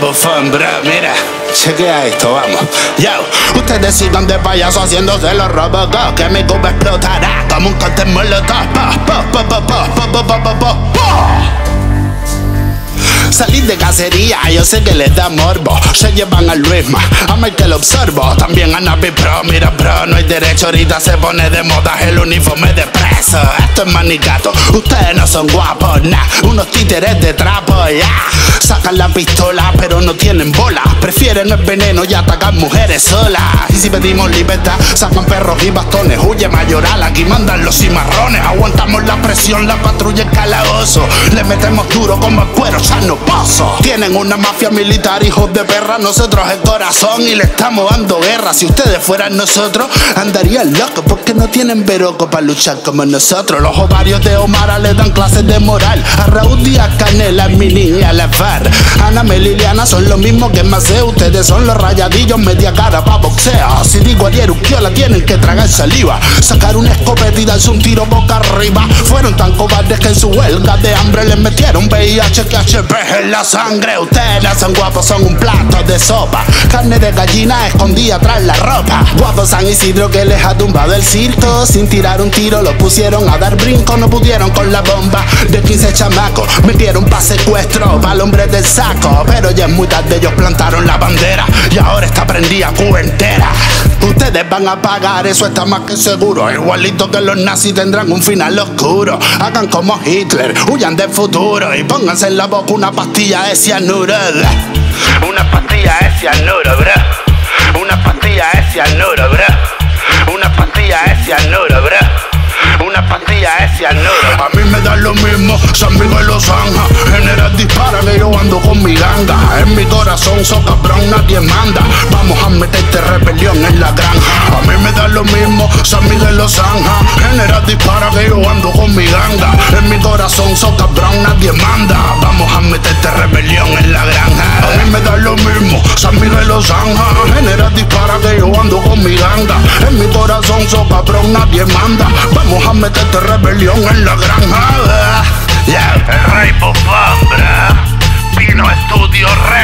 bufón, bro, mira. Chequea esto, vamos. Yo, ustedes sigan de payaso haciéndose los robocop Que mi cuba explotará como un cóctel molotov. Salir de cacería, yo sé que les da morbo. Se llevan al Luisma, a Michael observo. También a Navi Pro, mira Pro, no hay derecho. Ahorita se pone de moda el uniforme de preso. Esto es manicato, ustedes no son guapos, nah. Unos títeres de trapo, ya. Sacan la pistola, pero no tienen bola. Prefieren el veneno y atacan mujeres solas. Y si pedimos libertad, sacan perros y bastones. Huye mayoral, aquí mandan los cimarrones. Aguantamos la presión, la patrulla es calabozo. Le metemos duro como el cuero, ya Tienen una mafia militar, hijos de perra. Nosotros el corazón y le estamos dando guerra. Si ustedes fueran nosotros, andarían locos porque no tienen veroco para luchar como nosotros. Los ovarios de Omara le dan clases de moral. A Raúl Díaz Canela, mi niña, la far. Ana Mel y Liliana son lo mismo que Maceo. Ustedes son los rayadillos, media cara pa' boxeo. Si digo ayer la tienen que tragar saliva. Sacar una escopeta y darse un tiro boca arriba. Fueron tan cobardes que en su huelga de hambre les metieron VIH que HP en la sangre. Ustedes son guapos, son un plato de sopa. Carne de gallina escondida tras la ropa. Guapos San Isidro que les ha tumbado el circo. Sin tirar un tiro lo pusieron a dar brinco. No pudieron con la bomba de 15 chamacos. Metieron pa' secuestro para el hombre del saco. Pero ya es muy tarde, ellos plantaron la bandera. Y ahora está prendida Cuba. Ustedes van a pagar, eso está más que seguro. Igualito que los nazis tendrán un final oscuro. Hagan como Hitler, huyan del futuro y pónganse en la boca una pastilla de cianuro. Una pastilla de cianuro, bro. Una pastilla de cianuro, bro. Una pastilla de cianuro, bro. Una pastilla de cianuro. A mí me da lo mismo, San Miguel Los Ángeles. General dispara que yo ando con mi ganga. En mi corazón, so cabrón, nadie manda. Vamos a meterte rebelión en la granja. A mí me da lo mismo, San Miguel Los Ángeles. General dispara que yo ando con mi ganga. En mi corazón, so cabrón, nadie manda. Vamos a meterte En mi corazón, so cabrón, nadie manda. Vamos a meterte rebelión en la granja. Yeah. El Rey Bufón, bro. Pino Studio Record.